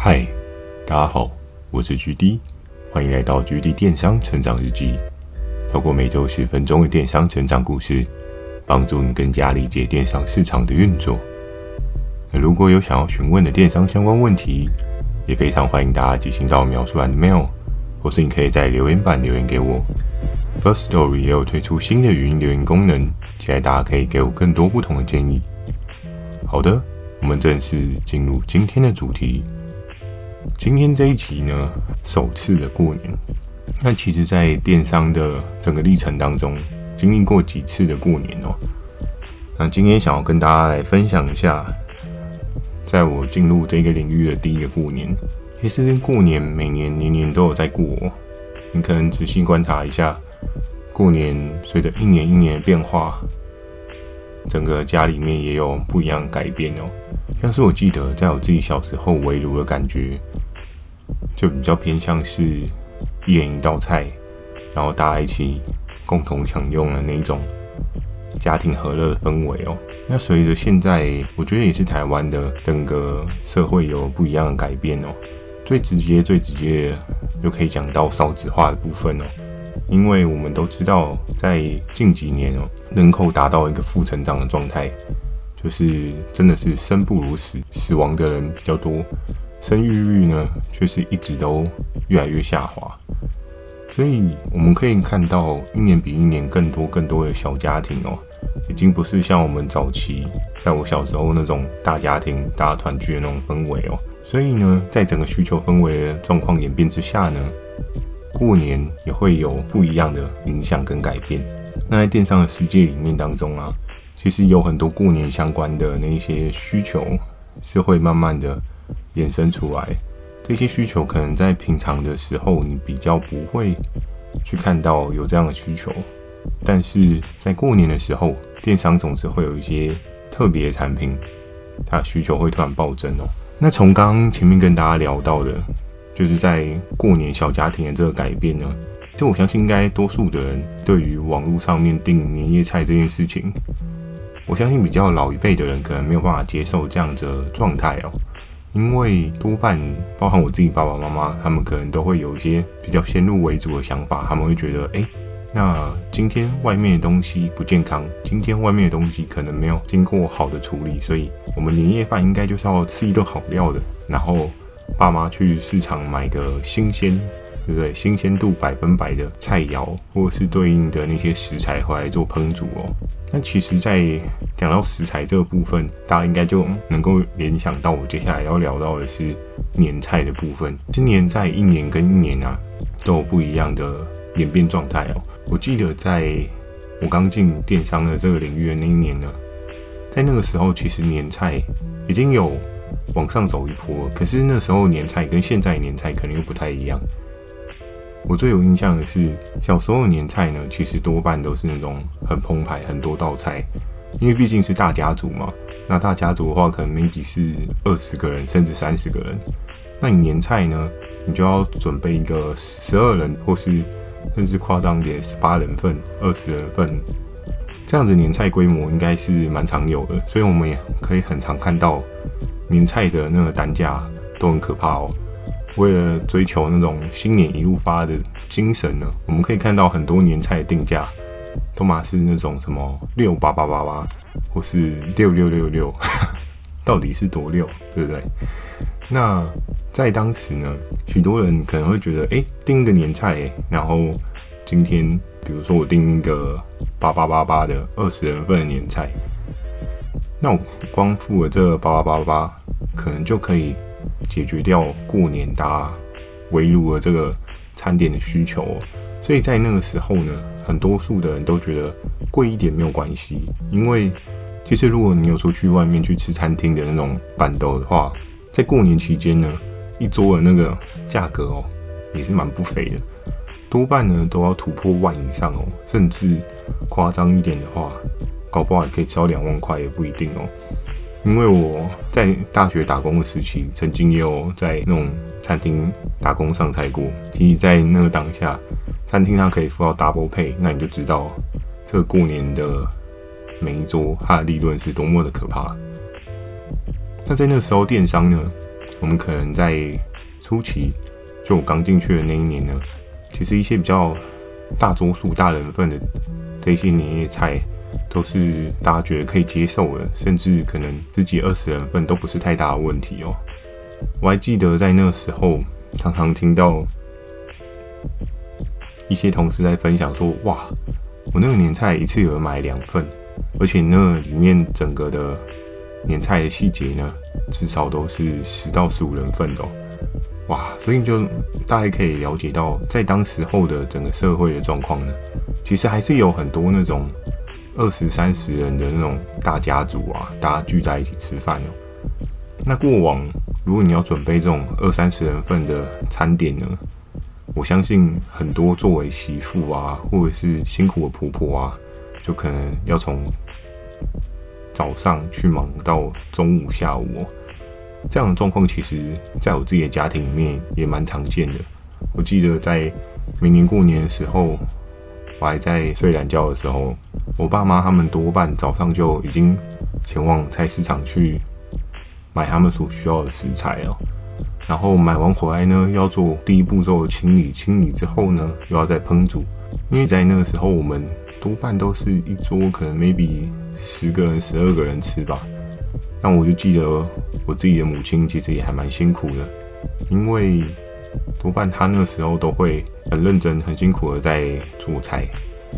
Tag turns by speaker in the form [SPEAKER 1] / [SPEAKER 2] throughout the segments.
[SPEAKER 1] 嗨，大家好，我是 GD，欢迎来到 GD 电商成长日记。透过每周十分钟的电商成长故事，帮助你更加理解电商市场的运作。那如果有想要询问的电商相关问题，也非常欢迎大家寄信到描述栏的 mail，或是你可以在留言板留言给我。Firstory 也有推出新的语音留言功能，期待大家可以给我更多不同的建议。好的，我们正式进入今天的主题。今天这一集呢，首次的过年。那其实，在电商的整个历程当中，经历过几次的过年哦。那今天想要跟大家来分享一下，在我进入这个领域的第一个过年。其实过年每年年年都有在过，你可能仔细观察一下，过年随着一年一年的变化，整个家里面也有不一样改变哦。像是我记得，在我自己小时候围炉的感觉，就比较偏向是一人一道菜，然后大家一起共同享用的那一种家庭和乐的氛围哦。那随着现在，我觉得也是台湾的整个社会有不一样的改变哦。最直接、最直接就可以讲到少子化的部分哦，因为我们都知道，在近几年哦，人口达到一个负成长的状态。就是真的是生不如死，死亡的人比较多，生育率呢却是一直都越来越下滑，所以我们可以看到一年比一年更多更多的小家庭哦，已经不是像我们早期在我小时候那种大家庭大家团聚的那种氛围哦，所以呢，在整个需求氛围的状况演变之下呢，过年也会有不一样的影响跟改变。那在电商的世界里面当中啊。其实有很多过年相关的那一些需求是会慢慢的衍生出来，这些需求可能在平常的时候你比较不会去看到有这样的需求，但是在过年的时候，电商总是会有一些特别的产品，它需求会突然暴增哦。那从刚刚前面跟大家聊到的，就是在过年小家庭的这个改变呢，就我相信应该多数的人对于网络上面订年夜菜这件事情。我相信比较老一辈的人可能没有办法接受这样的状态哦，因为多半包含我自己爸爸妈妈，他们可能都会有一些比较先入为主的想法，他们会觉得，哎，那今天外面的东西不健康，今天外面的东西可能没有经过好的处理，所以我们年夜饭应该就是要吃一顿好料的，然后爸妈去市场买个新鲜，对不对？新鲜度百分百的菜肴，或者是对应的那些食材回来做烹煮哦。那其实，在讲到食材这个部分，大家应该就能够联想到我接下来要聊到的是年菜的部分。今年在一年跟一年啊，都有不一样的演变状态哦。我记得在我刚进电商的这个领域的那一年呢，在那个时候，其实年菜已经有往上走一波，可是那时候年菜跟现在年菜可能又不太一样。我最有印象的是小时候年菜呢，其实多半都是那种很澎湃、很多道菜，因为毕竟是大家族嘛。那大家族的话，可能 maybe 是二十个人甚至三十个人。那你年菜呢，你就要准备一个十二人，或是甚至夸张点十八人份、二十人份这样子年菜规模，应该是蛮常有的。所以我们也可以很常看到年菜的那个单价都很可怕哦。为了追求那种新年一路发的精神呢，我们可以看到很多年菜的定价，都嘛是那种什么六八八八八，或是六六六六，到底是多六，对不对？那在当时呢，许多人可能会觉得，哎，订一个年菜，然后今天比如说我订一个八八八八的二十人份的年菜，那我光付了这八八八八，可能就可以。解决掉过年大家围炉的这个餐点的需求，所以在那个时候呢，很多数的人都觉得贵一点没有关系，因为其实如果你有出去外面去吃餐厅的那种板豆的话，在过年期间呢，一桌的那个价格哦，也是蛮不菲的，多半呢都要突破万以上哦，甚至夸张一点的话，搞不好也可以吃到两万块也不一定哦。因为我在大学打工的时期，曾经也有在那种餐厅打工上菜过。其实，在那个当下，餐厅它可以付到 double pay，那你就知道这个过年的每一桌它的利润是多么的可怕。那在那个时候，电商呢，我们可能在初期，就我刚进去的那一年呢，其实一些比较大多数大人份的这些年夜菜，都是大家觉得可以接受的，甚至可能自己二十人份都不是太大的问题哦。我还记得在那时候，常常听到一些同事在分享说：“哇，我那个年菜一次有人买两份，而且那里面整个的年菜的细节呢。”至少都是十到十五人份的哦，哇！所以就大家可以了解到，在当时候的整个社会的状况呢，其实还是有很多那种二十三十人的那种大家族啊，大家聚在一起吃饭哦。那过往如果你要准备这种二三十人份的餐点呢，我相信很多作为媳妇啊，或者是辛苦的婆婆啊，就可能要从早上去忙到中午下午哦。这样的状况，其实在我自己的家庭里面也蛮常见的。我记得在每年过年的时候，我还在睡懒觉的时候，我爸妈他们多半早上就已经前往菜市场去买他们所需要的食材哦。然后买完回来呢，要做第一步骤的清理，清理之后呢，又要再烹煮。因为在那个时候，我们多半都是一桌可能 maybe 十个人、十二个人吃吧。但我就记得我自己的母亲其实也还蛮辛苦的，因为多半她那个时候都会很认真、很辛苦的在做菜，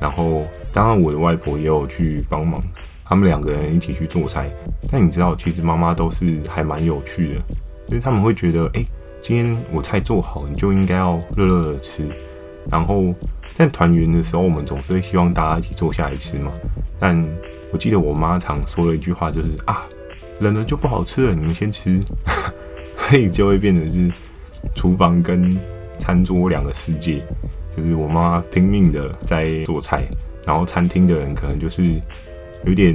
[SPEAKER 1] 然后当然我的外婆也有去帮忙，他们两个人一起去做菜。但你知道，其实妈妈都是还蛮有趣的，因为他们会觉得，哎，今天我菜做好，你就应该要热热的吃。然后在团圆的时候，我们总是会希望大家一起坐下来吃嘛。但我记得我妈常说了一句话，就是啊。冷了就不好吃了，你们先吃，所以就会变成是厨房跟餐桌两个世界。就是我妈拼命的在做菜，然后餐厅的人可能就是有点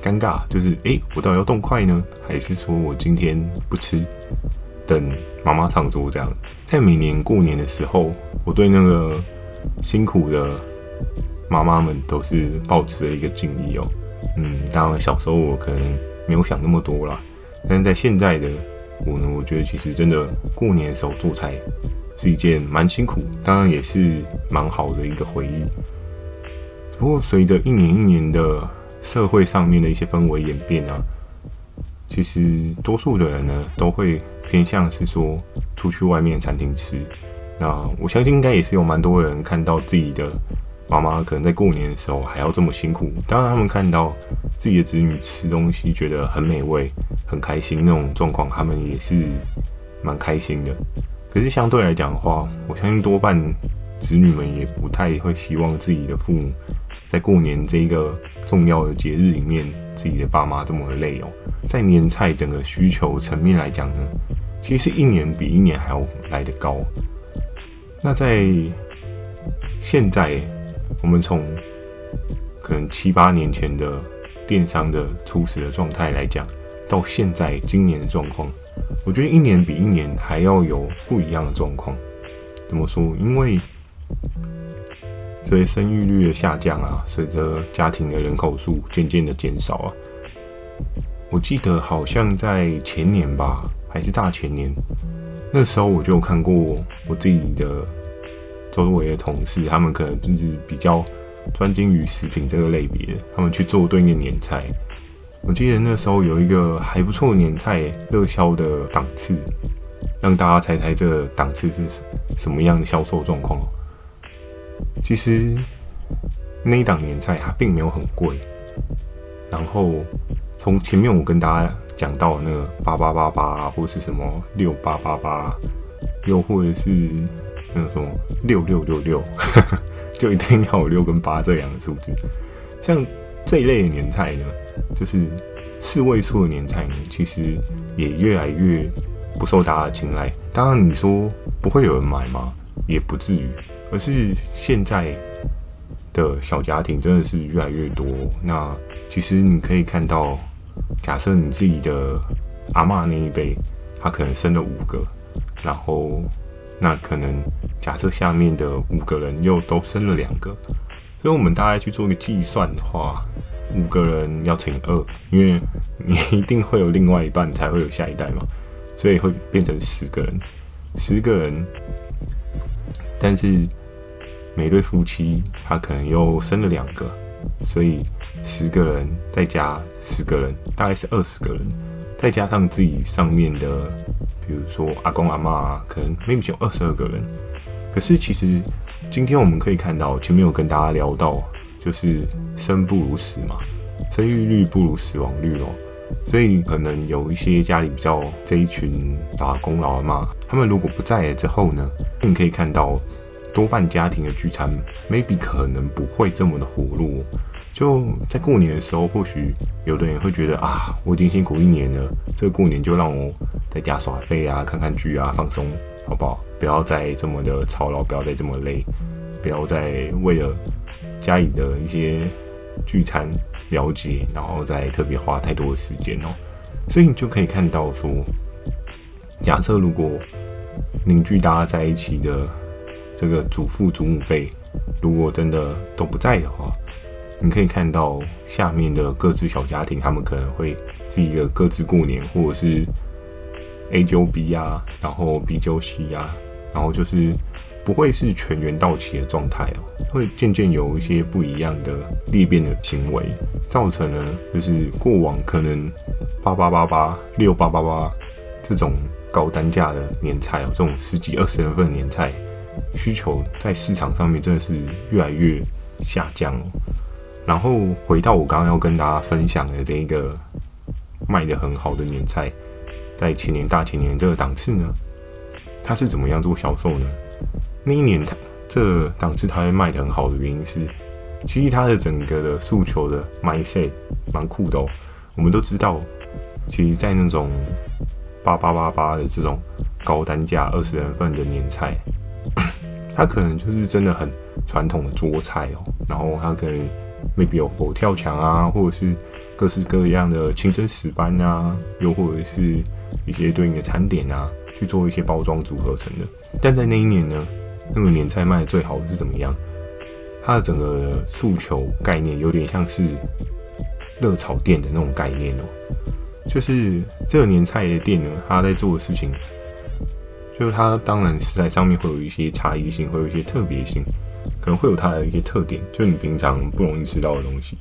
[SPEAKER 1] 尴尬，就是诶、我到底要动筷呢，还是说我今天不吃，等妈妈上桌这样。在每年过年的时候，我对那个辛苦的妈妈们都是抱持了一个敬意哦。嗯，当然小时候我可能。没有想那么多啦，但是在现在的我呢，我觉得其实真的过年的时候做菜是一件蛮辛苦，当然也是蛮好的一个回忆。不过随着一年一年的社会上面的一些氛围演变啊，其实多数的人呢都会偏向是说出去外面餐厅吃。那我相信应该也是有蛮多人看到自己的。妈妈可能在过年的时候还要这么辛苦，当然他们看到自己的子女吃东西觉得很美味、很开心那种状况，他们也是蛮开心的。可是相对来讲的话，我相信多半子女们也不太会希望自己的父母在过年这一个重要的节日里面，自己的爸妈这么的累哦。在年菜整个需求层面来讲呢，其实一年比一年还要来得高。那在现在。我们从可能七八年前的电商的初始的状态来讲，到现在今年的状况，我觉得一年比一年还要有不一样的状况。怎么说？因为随着生育率的下降啊，随着家庭的人口数渐渐的减少啊，我记得好像在前年吧，还是大前年，那时候我就看过我自己的。周围的同事，他们可能就是比较专精于食品这个类别，他们去做对面年菜。我记得那时候有一个还不错年菜热销的档次，让大家猜猜这档次是什么样的销售状况。其实那一档年菜它并没有很贵，然后从前面我跟大家讲到那个八八八八，或是什么六八八八，又或者是。那种什么六六六六，就一定要有六跟八这样的数字。像这一类的年菜呢，就是四位数的年菜呢，其实也越来越不受大家的青睐。当然，你说不会有人买吗？也不至于。而是现在的小家庭真的是越来越多。那其实你可以看到，假设你自己的阿嬷那一辈，他可能生了五个，然后。那可能假设下面的五个人又都生了两个，所以我们大概去做一个计算的话，五个人要乘以二，因为你一定会有另外一半才会有下一代嘛，所以会变成十个人，十个人，但是每对夫妻他可能又生了两个，所以十个人再加十个人，大概是二十个人，再加上自己上面的，比如说阿公阿嬷，可能 maybe 有二十二个人。可是其实今天我们可以看到，前面有跟大家聊到，就是生不如死嘛，生育率不如死亡率哦。所以可能有一些家里比较这一群打工老阿嬷，他们如果不在了之后呢，你可以看到多半家庭的聚餐，maybe 可能不会这么的活络。就在过年的时候，或许有的人会觉得啊，我已经辛苦一年了，这个过年就让我在家耍废啊，看看剧啊，放松，好不好？不要再这么的操劳，不要再这么累，不要再为了家里的一些聚餐。了解，然后再特别花太多的时间哦，所以你就可以看到说，假设如果凝聚大家在一起的这个祖父祖母辈，如果真的都不在的话，你可以看到下面的各自小家庭，他们可能会是一个各自过年，或者是 A 揪 B 啊，然后 B 揪 C 啊，然后就是。不会是全员到齐的状态哦，会渐渐有一些不一样的裂变的行为，造成了就是过往可能八八八八六八八八这种高单价的年菜哦，这种十几二十人份的年菜需求在市场上面真的是越来越下降哦。然后回到我刚刚要跟大家分享的这一个卖得很好的年菜，在前年大前年这个档次呢，它是怎么样做销售呢？那一年，它这档次它会卖得很好的原因是，其实它的整个的诉求的 mindset 蛮酷的哦。我们都知道，其实，在那种八八八八的这种高单价二十人份的年菜，它可能就是真的很传统的桌菜哦。然后它可能 maybe 有佛跳墙啊，或者是各式各样的清真石斑啊，又或者是一些对应的餐点啊，去做一些包装组合成的。但在那一年呢，那个年菜卖的最好是怎么样？它的整个诉求概念有点像是热炒店的那种概念哦，就是这个年菜的店呢，它在做的事情，就是它当然食材上面会有一些差异性，会有一些特别性，可能会有它的一些特点，就你平常不容易吃到的东西。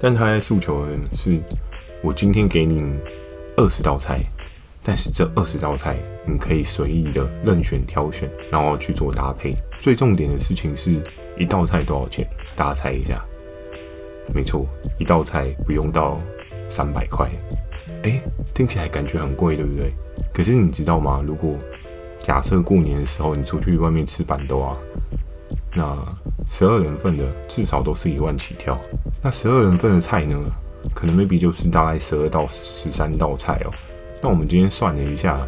[SPEAKER 1] 但它在诉求的是，我今天给你二十道菜。但是这二十道菜，你可以随意的任选挑选，然后去做搭配。最重点的事情是一道菜多少钱？大家猜一下。没错，一道菜不用到三百块。诶，听起来感觉很贵，对不对？可是你知道吗？如果假设过年的时候你出去外面吃板豆啊，那十二人份的至少都是一万起跳。那十二人份的菜呢，可能 maybe 就是大概十二到十三道菜哦。那我们今天算了一下，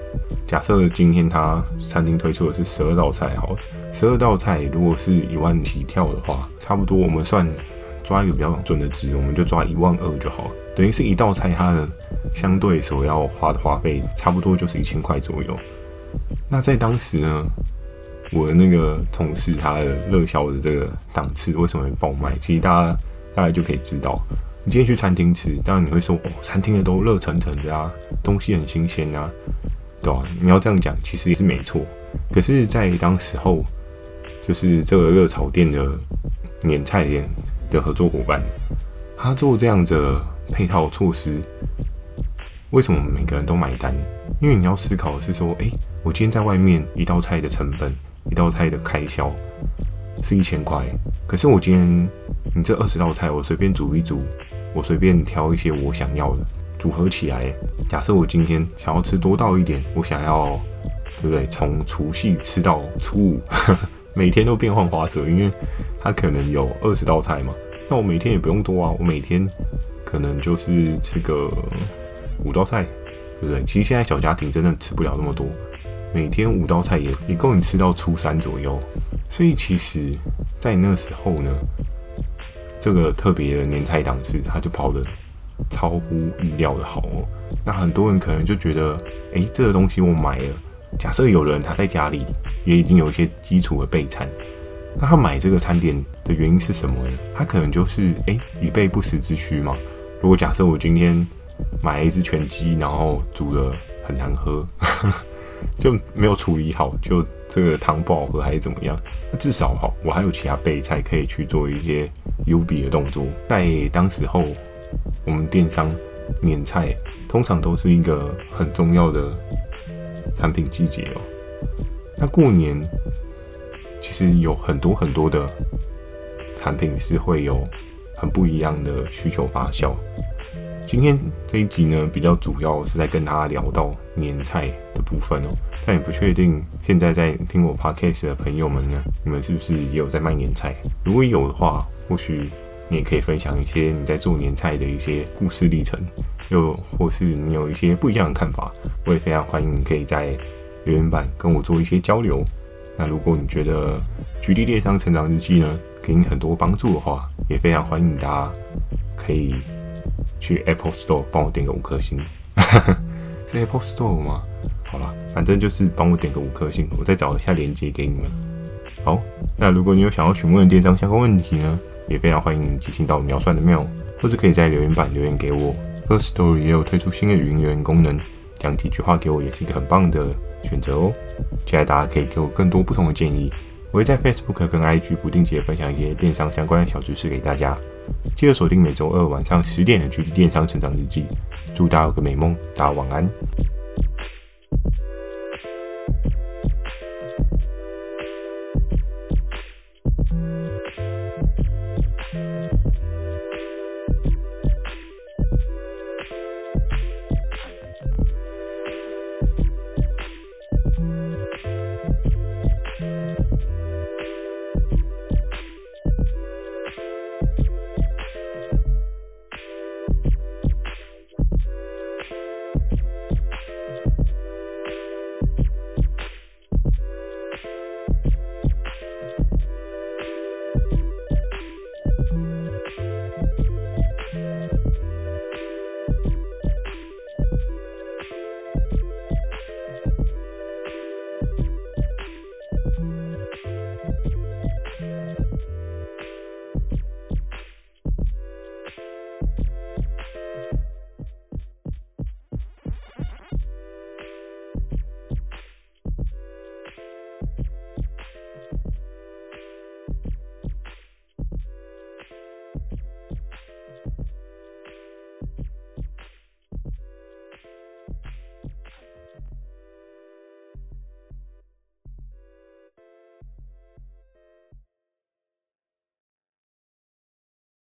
[SPEAKER 1] 假设今天他餐厅推出的是十二道菜，好，十二道菜如果是一万起跳的话，差不多我们算抓一个比较准的值，我们就抓一万二就好，等于是一道菜它的相对所要花的花费，差不多就是一千块左右。那在当时呢，我的那个同事他的热销的这个档次为什么会爆卖？其实大家大概就可以知道。你今天去餐厅吃，当然你会说，哦，餐厅的都热腾腾的啊，东西很新鲜啊，对吧、你要这样讲，其实也是没错。可是，在当时候，就是这个热炒店的年菜店的合作伙伴，他做这样的配套措施，为什么每个人都买单？因为你要思考的是说，诶、我今天在外面一道菜的成本，一道菜的开销是一千块，可是我今天你这二十道菜，我随便煮一煮。我随便挑一些我想要的组合起来。假设我今天想要吃多到一点，我想要，对不对？从除夕吃到初五，每天都变换花色，因为它可能有二十道菜嘛。那我每天也不用多啊，我每天可能就是吃个五道菜，对不对？其实现在小家庭真的吃不了那么多，每天五道菜也也够你吃到初三左右。所以其实，在那时候呢。这个特别的年菜档次，它就跑得超乎预料的好哦。那很多人可能就觉得，诶，这个东西我买了。假设有人他在家里也已经有一些基础的备餐，那他买这个餐点的原因是什么呢？他可能就是，诶，以备不时之需嘛。如果假设我今天买了一只全鸡，然后煮了很难喝，就没有处理好，就这个汤不好喝还是怎么样？那至少哈，我还有其他备菜可以去做一些优比的动作。在当时候，我们电商年菜通常都是一个很重要的产品季节哦。那过年其实有很多很多的产品是会有很不一样的需求发酵。今天这一集呢，比较主要是在跟大家聊到年菜的部分哦。但也不确定现在在听我 podcast 的朋友们呢，你们是不是也有在卖年菜？如果有的话，或许你也可以分享一些你在做年菜的一些故事历程，又或是你有一些不一样的看法，我也非常欢迎你可以在留言板跟我做一些交流。那如果你觉得《GD 电商成长日记》呢，给你很多帮助的话，也非常欢迎大家可以。去 Apple Store 帮我点个五颗星，是 Apple Store 吗？好啦，反正就是帮我点个五颗星，我再找一下链接给你们。好，那如果你有想要询问电商相关问题呢，也非常欢迎你寄信到秒算的妙或者可以在留言板留言给我。Firstory 也有推出新的语音留言功能，讲几句话给我也是一个很棒的选择哦。期待大家可以给我更多不同的建议，我会在 Facebook 跟 IG 不定期的分享一些电商相关的小知识给大家。记得锁定每周二晚上十点的《距离电商成长日记》，祝大家有个美梦，大家晚安。